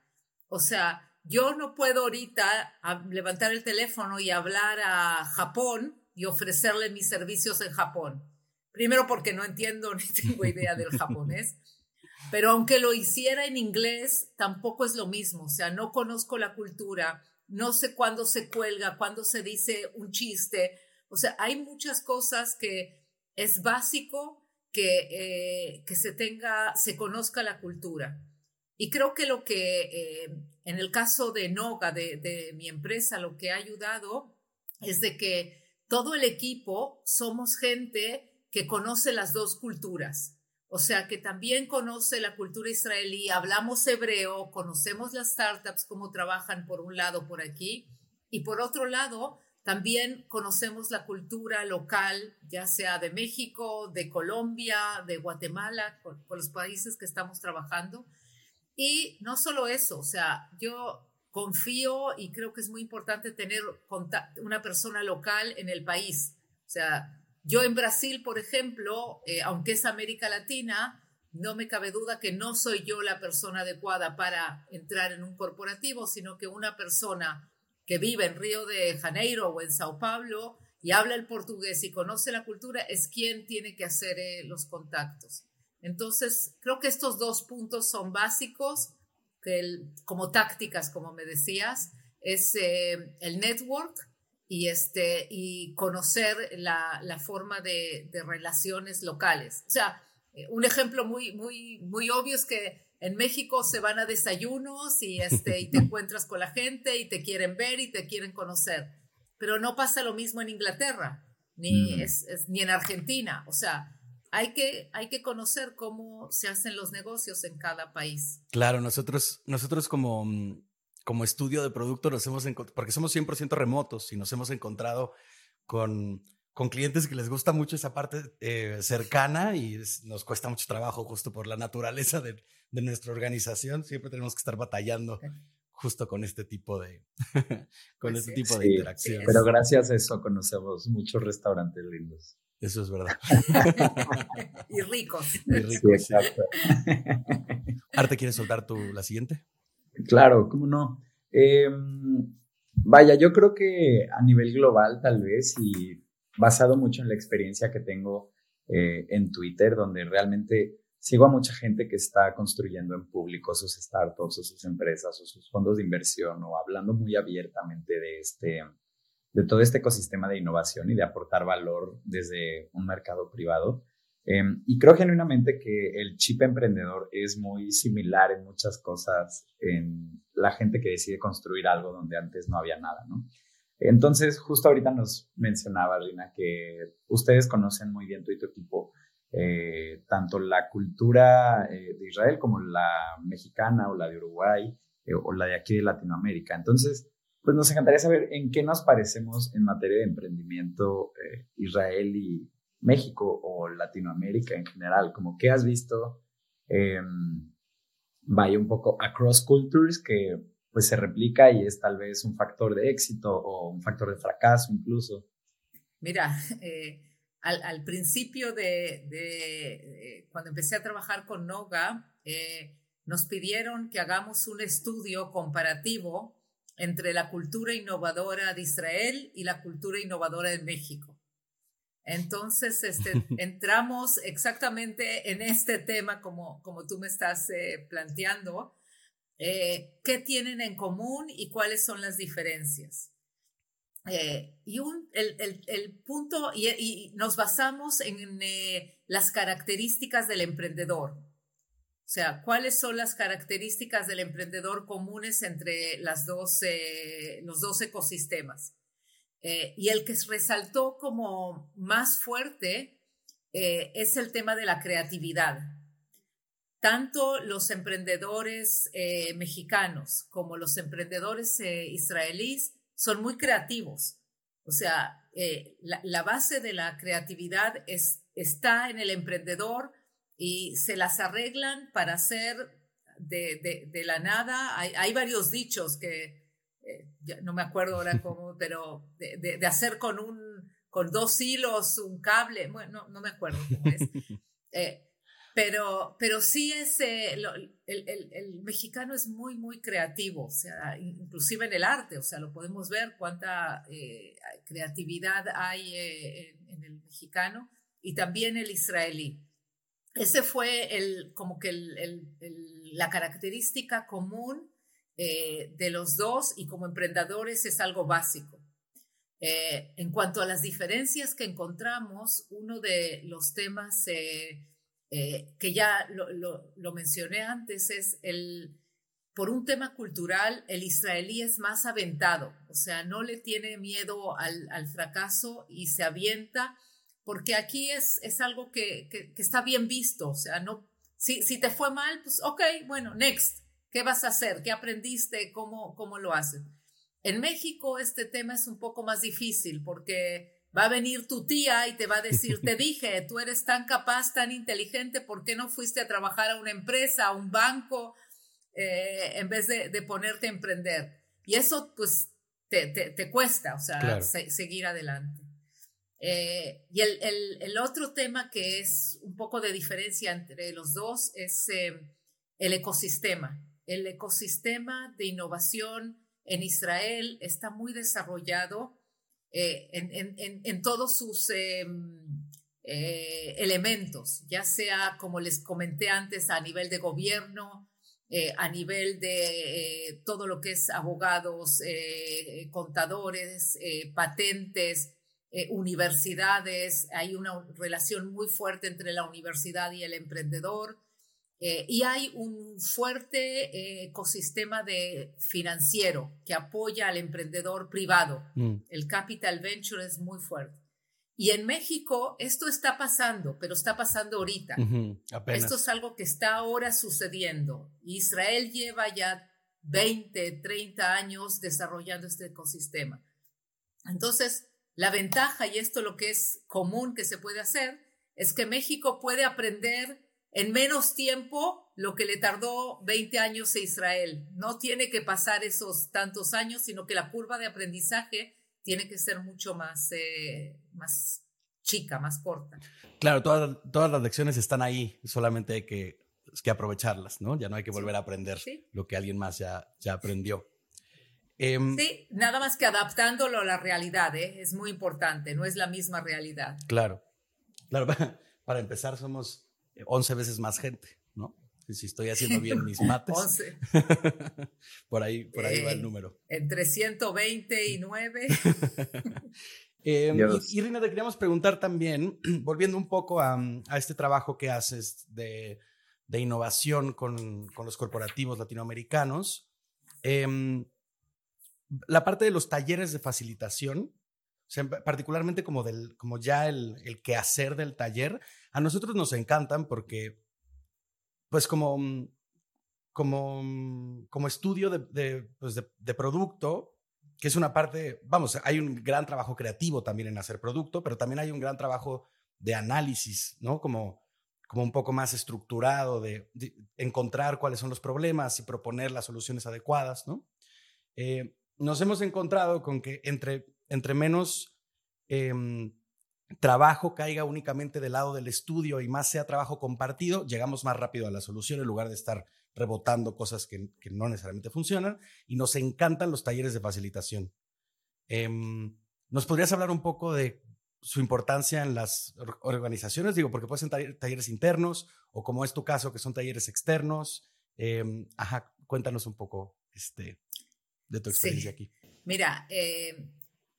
O sea, yo no puedo ahorita levantar el teléfono y hablar a Japón y ofrecerle mis servicios en Japón. Primero porque no entiendo [laughs] ni tengo idea del [laughs] japonés. Pero aunque lo hiciera en inglés, tampoco es lo mismo. O sea, no conozco la cultura, no sé cuándo se cuelga, cuándo se dice un chiste. O sea, hay muchas cosas que es básico que, eh, que se tenga, se conozca la cultura. Y creo que lo que, eh, en el caso de Noga, de, de mi empresa, lo que ha ayudado es de que todo el equipo somos gente que conoce las dos culturas. O sea, que también conoce la cultura israelí, hablamos hebreo, conocemos las startups, cómo trabajan por un lado por aquí, y por otro lado, también conocemos la cultura local, ya sea de México, de Colombia, de Guatemala, con, los países que estamos trabajando. Y no solo eso, o sea, yo confío y creo que es muy importante tener una persona local en el país. O sea, yo en Brasil, por ejemplo, eh, aunque es América Latina, no me cabe duda que no soy yo la persona adecuada para entrar en un corporativo, sino que una persona que vive en Río de Janeiro o en Sao Paulo y habla el portugués y conoce la cultura es quien tiene que hacer eh, los contactos. Entonces, creo que estos dos puntos son básicos, como tácticas, como me decías, es eh, el network y, este, y conocer la, la forma de, de, relaciones locales. O sea, eh, un ejemplo muy, muy, muy obvio es que en México se van a desayunos y, este, y te [laughs] encuentras con la gente y te quieren ver y te quieren conocer. Pero no pasa lo mismo en Inglaterra, ni, es, ni en Argentina. O sea, hay que, hay que conocer cómo se hacen los negocios en cada país. Claro, nosotros, nosotros como mm, como estudio de producto nos hemos porque somos 100% remotos y nos hemos encontrado con, con clientes que les gusta mucho esa parte eh, cercana y nos cuesta mucho trabajo justo por la naturaleza de, de, nuestra organización. Siempre tenemos que estar batallando justo con este tipo de, [laughs] con Pues este sí. tipo de Sí, interacciones. Pero gracias a eso conocemos muchos restaurantes lindos. Eso es verdad. [laughs] y ricos. Muy Sí, rico. sí. exacto. Arte, ¿quieres soltar tu, la siguiente? Claro, cómo no. Eh, vaya, yo creo que a nivel global, tal vez, y basado mucho en la experiencia que tengo eh, en Twitter, donde realmente sigo a mucha gente que está construyendo en público sus startups o sus empresas o sus fondos de inversión o hablando muy abiertamente de este de todo este ecosistema de innovación y de aportar valor desde un mercado privado. Eh, y creo genuinamente que el chip emprendedor es muy similar en muchas cosas en la gente que decide construir algo donde antes no había nada, ¿no? Entonces, justo ahorita nos mencionaba, Rina, que ustedes conocen muy bien tu equipo, eh, tanto la cultura eh, de Israel como la mexicana o la de Uruguay eh, o la de aquí de Latinoamérica. Entonces, pues nos encantaría saber en qué nos parecemos en materia de emprendimiento Israel y México o Latinoamérica en general, como qué has visto, eh, vaya un poco across cultures que pues se replica y es tal vez un factor de éxito o un factor de fracaso incluso. Mira, eh, al, al, principio de, de eh, cuando empecé a trabajar con Noga, eh, nos pidieron que hagamos un estudio comparativo entre la cultura innovadora de Israel y la cultura innovadora de México. Entonces, este, [laughs] entramos exactamente en este tema como, como tú me estás eh, planteando. Eh, ¿Qué tienen en común y cuáles son las diferencias? Eh, y un, el, el, el, punto, y, y, nos basamos en las características del emprendedor. O sea, ¿cuáles son las características del emprendedor comunes entre las dos, los dos ecosistemas? Eh, y el que resaltó como más fuerte eh, es el tema de la creatividad. Tanto los emprendedores eh, mexicanos como los emprendedores israelíes son muy creativos. O sea, la, base de la creatividad es, está en el emprendedor y se las arreglan para hacer de, la nada. Hay, varios dichos que eh, no me acuerdo ahora [laughs] cómo, pero de, de, hacer con un con dos hilos un cable, bueno, no, no me acuerdo cómo es. [laughs] Eh, pero, pero sí es, eh, lo, el, el, el, mexicano es muy, muy creativo, o sea, inclusive en el arte, o sea, lo podemos ver cuánta creatividad hay en, en, el mexicano y también el israelí. Ese fue el, como que la característica común eh, de los dos y como emprendedores es algo básico. Eh, en cuanto a las diferencias que encontramos, uno de los temas eh, que ya lo, lo, mencioné antes es el, por un tema cultural, el israelí es más aventado, o sea, no le tiene miedo al, al fracaso y se avienta, porque aquí es, es algo que, que, que, está bien visto, o sea, no, si, si te fue mal, pues ok, bueno, next, ¿Qué vas a hacer? ¿Qué aprendiste? ¿Cómo, cómo lo haces? En México este tema es un poco más difícil porque va a venir tu tía y te va a decir, te [laughs] dije, tú eres tan capaz, tan inteligente, ¿por qué no fuiste a trabajar a una empresa, a un banco, eh, en vez de, de, ponerte a emprender? Y eso pues te, te, te cuesta, o sea, claro. se, seguir adelante. Eh, y el, el, el, otro tema que es un poco de diferencia entre los dos es eh, el ecosistema el ecosistema de innovación en Israel está muy desarrollado eh, en, todos sus eh, eh, elementos, ya sea, como les comenté antes, a nivel de gobierno, a nivel de todo lo que es abogados, contadores, patentes, universidades. Hay una relación muy fuerte entre la universidad y el emprendedor. Eh, y hay un fuerte eh, ecosistema de financiero que apoya al emprendedor privado. Mm. El capital venture es muy fuerte. Y en México esto está pasando, pero está pasando ahorita. Uh -huh, esto es algo que está ahora sucediendo. Israel lleva ya 20, 30 años desarrollando este ecosistema. Entonces, la ventaja, y esto lo que es común que se puede hacer, es que México puede aprender en menos tiempo lo que le tardó 20 años a Israel. No tiene que pasar esos tantos años, sino que la curva de aprendizaje tiene que ser mucho más, eh, más chica, más corta. Claro, todas, todas las lecciones están ahí, solamente hay que, que aprovecharlas, ¿no? Ya no hay que volver a aprender lo que alguien más ya, ya aprendió. Em, sí, nada más que adaptándolo a la realidad, ¿eh? es muy importante, no es la misma realidad. Claro, claro, [laughs] para empezar somos 11 veces más gente, ¿no? Si estoy haciendo bien mis [laughs] mates. 11. [laughs] por ahí, por ahí va el eh, número. Entre 120 y 9. [laughs] Em, y, Rina, te queríamos preguntar también, [clears throat] volviendo un poco a, este trabajo que haces de, innovación con, los corporativos latinoamericanos, em, la parte de los talleres de facilitación, particularmente como, del, como ya el, el quehacer del taller, a nosotros nos encantan porque, pues como, como, como estudio de, pues de, producto, que es una parte, vamos, hay un gran trabajo creativo también en hacer producto, pero también hay un gran trabajo de análisis, ¿no? Como, como un poco más estructurado de, encontrar cuáles son los problemas y proponer las soluciones adecuadas, ¿no? Eh, nos hemos encontrado con que entre, entre menos em, trabajo caiga únicamente del lado del estudio y más sea trabajo compartido, llegamos más rápido a la solución en lugar de estar rebotando cosas que, no necesariamente funcionan. Y nos encantan los talleres de facilitación. Em, ¿Nos podrías hablar un poco de su importancia en las organizaciones? Digo, porque pueden ser talleres internos o como es tu caso, que son talleres externos. Em, ajá, cuéntanos un poco este, de tu experiencia aquí. Mira, eh,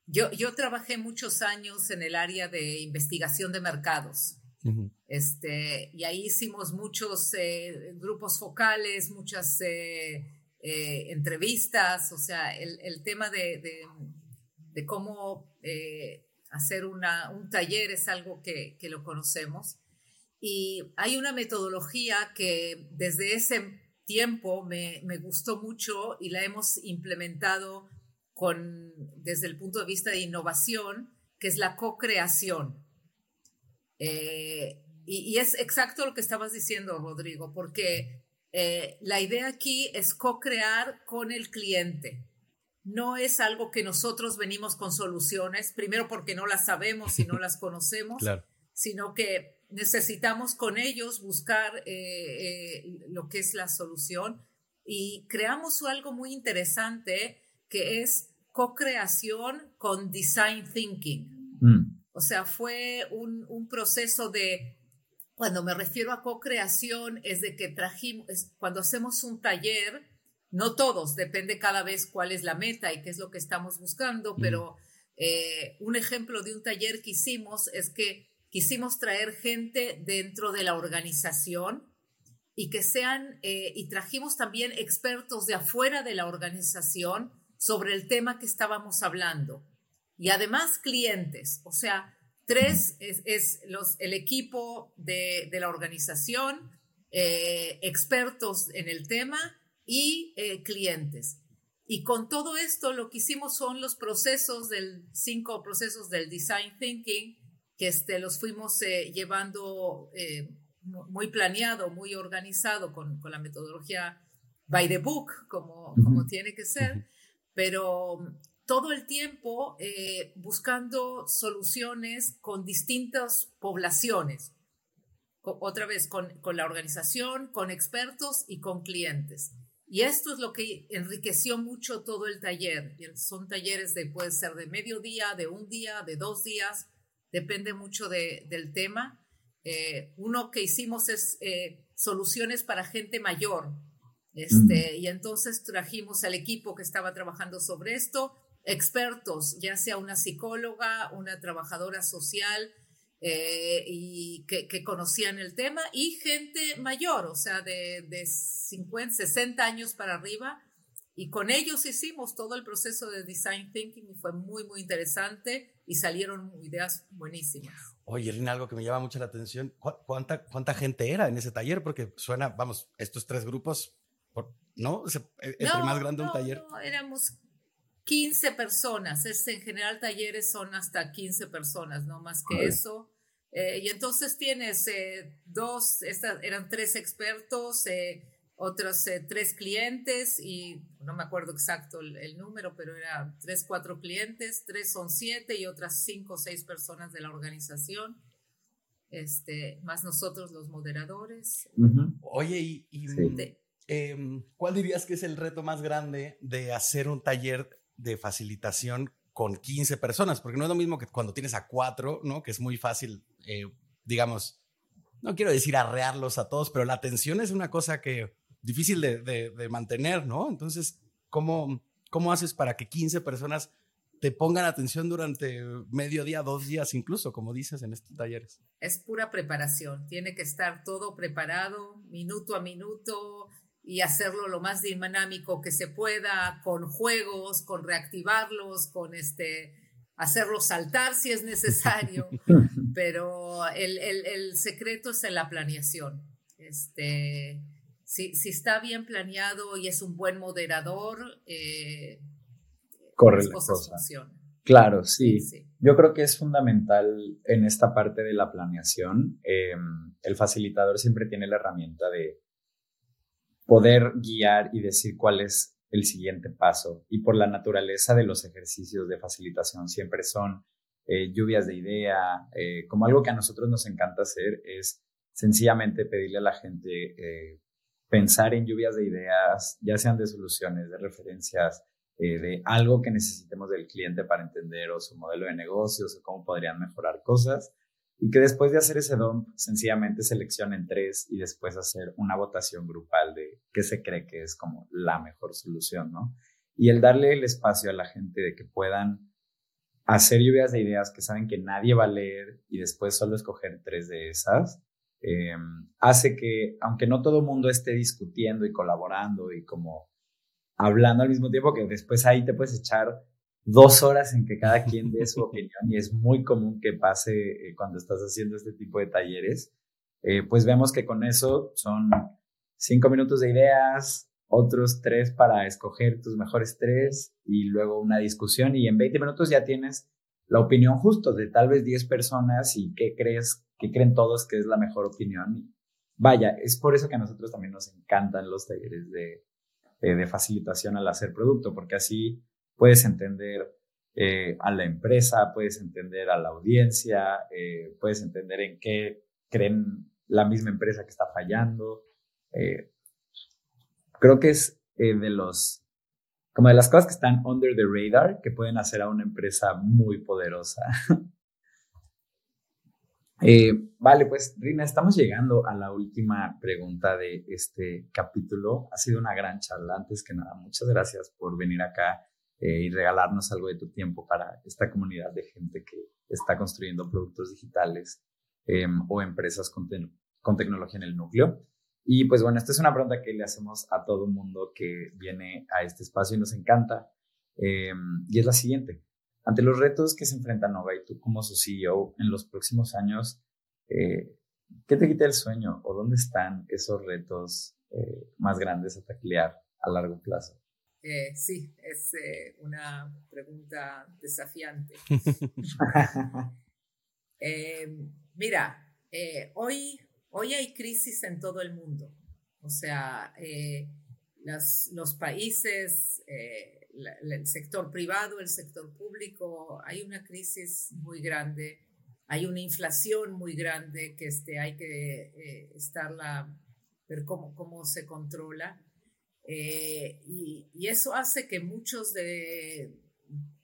yo, yo trabajé muchos años en el área de investigación de mercados. este, y ahí hicimos muchos eh, grupos focales, muchas eh, entrevistas, o sea, el, el tema de, de, de cómo hacer una, un taller es algo que, que, lo conocemos. Y hay una metodología que desde ese tiempo me, me, gustó mucho y la hemos implementado con, desde el punto de vista de innovación, que es la co-creación. Eh, y, es exacto lo que estabas diciendo, Rodrigo, porque eh, la idea aquí es co-crear con el cliente. No es algo que nosotros venimos con soluciones, primero porque no las sabemos y no las [laughs] conocemos, sino que necesitamos con ellos buscar eh, eh, lo que es la solución y creamos algo muy interesante que es co-creación con design thinking. Mm. O sea, fue un, un, proceso de, cuando me refiero a co-creación, es de que trajimos, cuando hacemos un taller, no todos, depende cada vez cuál es la meta y qué es lo que estamos buscando, mm. pero eh, un ejemplo de un taller que hicimos es que quisimos traer gente dentro de la organización y que sean, eh, y trajimos también expertos de afuera de la organización sobre el tema que estábamos hablando. Y además clientes, o sea, tres es, los, el equipo de, la organización, eh, expertos en el tema y eh, clientes. Y con todo esto lo que hicimos son los procesos del, cinco procesos del design thinking, que este, los fuimos eh, llevando muy planeado, muy organizado con, con, la metodología by the book, como, como tiene que ser, pero todo el tiempo eh, buscando soluciones con distintas poblaciones, otra vez con, con la organización, con expertos y con clientes. Y esto es lo que enriqueció mucho todo el taller. Son talleres de, puede ser de medio día, de un día, de dos días, depende mucho del tema. Eh, uno que hicimos es eh, soluciones para gente mayor. Este, y entonces trajimos al equipo que estaba trabajando sobre esto, expertos, ya sea una psicóloga, una trabajadora social, eh, y que, que, conocían el tema, y gente mayor, o sea, de, de 50, 60 años para arriba, y con ellos hicimos todo el proceso de design thinking y fue muy, muy interesante y salieron ideas buenísimas. Oye, Rina, algo que me llama mucho la atención, ¿cuánta, cuánta gente era en ese taller? Porque suena, vamos, estos tres grupos, ¿no? E, entre más grande un taller. No, éramos 15 personas. Es, en general talleres son hasta 15 personas, no más que eso. Eh, y entonces tienes eh, dos, estas eran tres expertos, eh, otros tres clientes y no me acuerdo exacto el, número, pero era tres, cuatro clientes, tres son siete y otras cinco o seis personas de la organización. Este, más nosotros los moderadores. Oye, y, em, ¿cuál dirías que es el reto más grande de hacer un taller de facilitación con 15 personas? Porque no es lo mismo que cuando tienes a cuatro, ¿no? Que es muy fácil, eh, digamos, no quiero decir arrearlos a todos, pero la atención es una cosa que difícil de, mantener, ¿no? Entonces, ¿cómo, ¿cómo haces para que 15 personas te pongan atención durante medio día, dos días incluso, como dices en estos talleres? Es pura preparación, tiene que estar todo preparado, minuto a minuto, y hacerlo lo más dinámico que se pueda, con juegos, con reactivarlos, con este, hacerlos saltar si es necesario, [laughs] pero el, el, secreto es en la planeación. Este, si, si, está bien planeado y es un buen moderador, eh, corre la cosa. Claro, sí. Yo creo que es fundamental en esta parte de la planeación. Em, el facilitador siempre tiene la herramienta de poder guiar y decir cuál es el siguiente paso. Y por la naturaleza de los ejercicios de facilitación siempre son eh, lluvias de idea, eh, como algo que a nosotros nos encanta hacer es sencillamente pedirle a la gente eh, pensar en lluvias de ideas, ya sean de soluciones, de referencias, de algo que necesitemos del cliente para entender o su modelo de negocios o cómo podrían mejorar cosas y que después de hacer ese dump sencillamente seleccionen tres y después hacer una votación grupal de qué se cree que es como la mejor solución, ¿no? Y el darle el espacio a la gente de que puedan hacer lluvias de ideas que saben que nadie va a leer y después solo escoger tres de esas, eh, hace que, aunque no todo el mundo esté discutiendo y colaborando y como hablando al mismo tiempo, que después ahí te puedes echar dos horas en que cada quien dé su [laughs] opinión y es muy común que pase eh, cuando estás haciendo este tipo de talleres, eh, pues vemos que con eso son cinco minutos de ideas, otros tres para escoger tus mejores tres y luego una discusión y en 20 minutos ya tienes la opinión justo de tal vez 10 personas y qué crees, qué creen todos que es la mejor opinión. vaya, es por eso que a nosotros también nos encantan los talleres de, de facilitación al hacer producto, porque así puedes entender eh, a la empresa, puedes entender a la audiencia, eh, puedes entender en qué creen la misma empresa que está fallando. Eh, creo que es de los, como de las cosas que están under the radar que pueden hacer a una empresa muy poderosa. [laughs] vale, pues Rina, estamos llegando a la última pregunta de este capítulo. Ha sido una gran charla. Antes que nada, muchas gracias por venir acá eh, y regalarnos algo de tu tiempo para esta comunidad de gente que está construyendo productos digitales em, o empresas con, tecnología en el núcleo. Y pues bueno, esta es una pregunta que le hacemos a todo mundo que viene a este espacio y nos encanta. Em, y es la siguiente. Ante los retos que se enfrenta Nova y tú como su CEO en los próximos años, eh, ¿qué te quita el sueño o dónde están esos retos eh, más grandes a taclear a largo plazo? Eh, sí, es eh, una pregunta desafiante. [laughs] Eh, mira, hoy, hoy hay crisis en todo el mundo. O sea, los países, el sector privado, el sector público, hay una crisis muy grande, hay una inflación muy grande que este, hay que estarla, ver cómo, cómo se controla. Eh, y, eso hace que muchos de,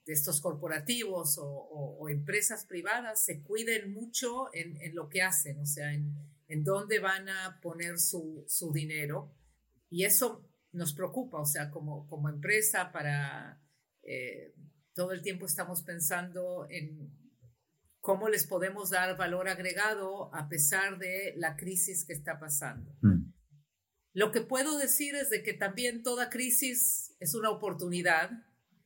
estos corporativos o, empresas privadas se cuiden mucho en, lo que hacen, o sea, en, dónde van a poner su, dinero. Y eso nos preocupa, o sea, como, como empresa, para eh, todo el tiempo estamos pensando en cómo les podemos dar valor agregado a pesar de la crisis que está pasando. Mm. Lo que puedo decir es de que también toda crisis es una oportunidad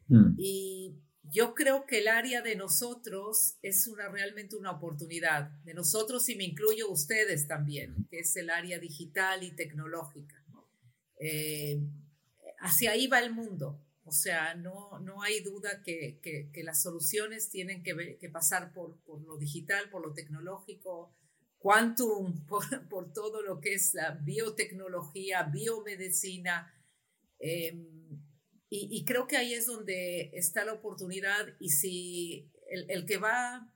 mm. y yo creo que el área de nosotros es una, realmente una oportunidad, de nosotros y me incluyo ustedes también, que es el área digital y tecnológica. Eh, hacia ahí va el mundo. O sea, no, no hay duda que, que, las soluciones tienen que, que pasar por, por, lo digital, por lo tecnológico, quantum, [laughs] por, por, todo lo que es la biotecnología, biomedicina. Em, y, creo que ahí es donde está la oportunidad y si el, el que va,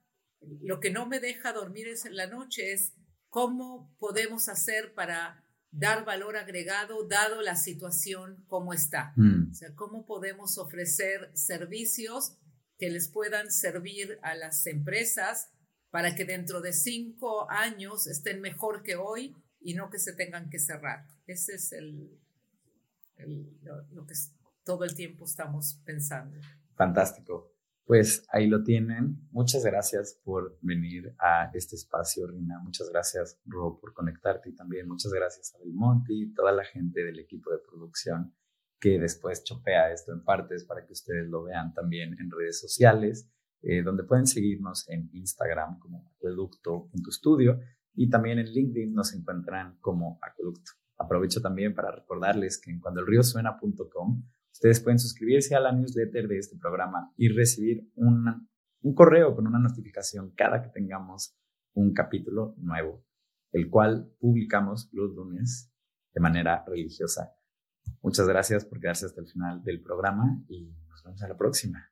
lo que no me deja dormir es en la noche es cómo podemos hacer para dar valor agregado dado la situación como está. Mm. O sea, cómo podemos ofrecer servicios que les puedan servir a las empresas para que dentro de cinco años estén mejor que hoy y no que se tengan que cerrar. Ese es el, lo, que todo el tiempo estamos pensando. Fantástico. Pues ahí lo tienen. Muchas gracias por venir a este espacio, Rina. Muchas gracias, Ro, por conectarte y también muchas gracias a Belmonte y toda la gente del equipo de producción que después chopea esto en partes para que ustedes lo vean también en redes sociales, eh, donde pueden seguirnos en Instagram como acueducto.studio y también en LinkedIn nos encuentran como acueducto. Aprovecho también para recordarles que en cuandoelriosuena.com Ustedes pueden suscribirse a la newsletter de este programa y recibir un correo con una notificación cada que tengamos un capítulo nuevo, el cual publicamos los lunes de manera religiosa. Muchas gracias por quedarse hasta el final del programa y nos vemos a la próxima.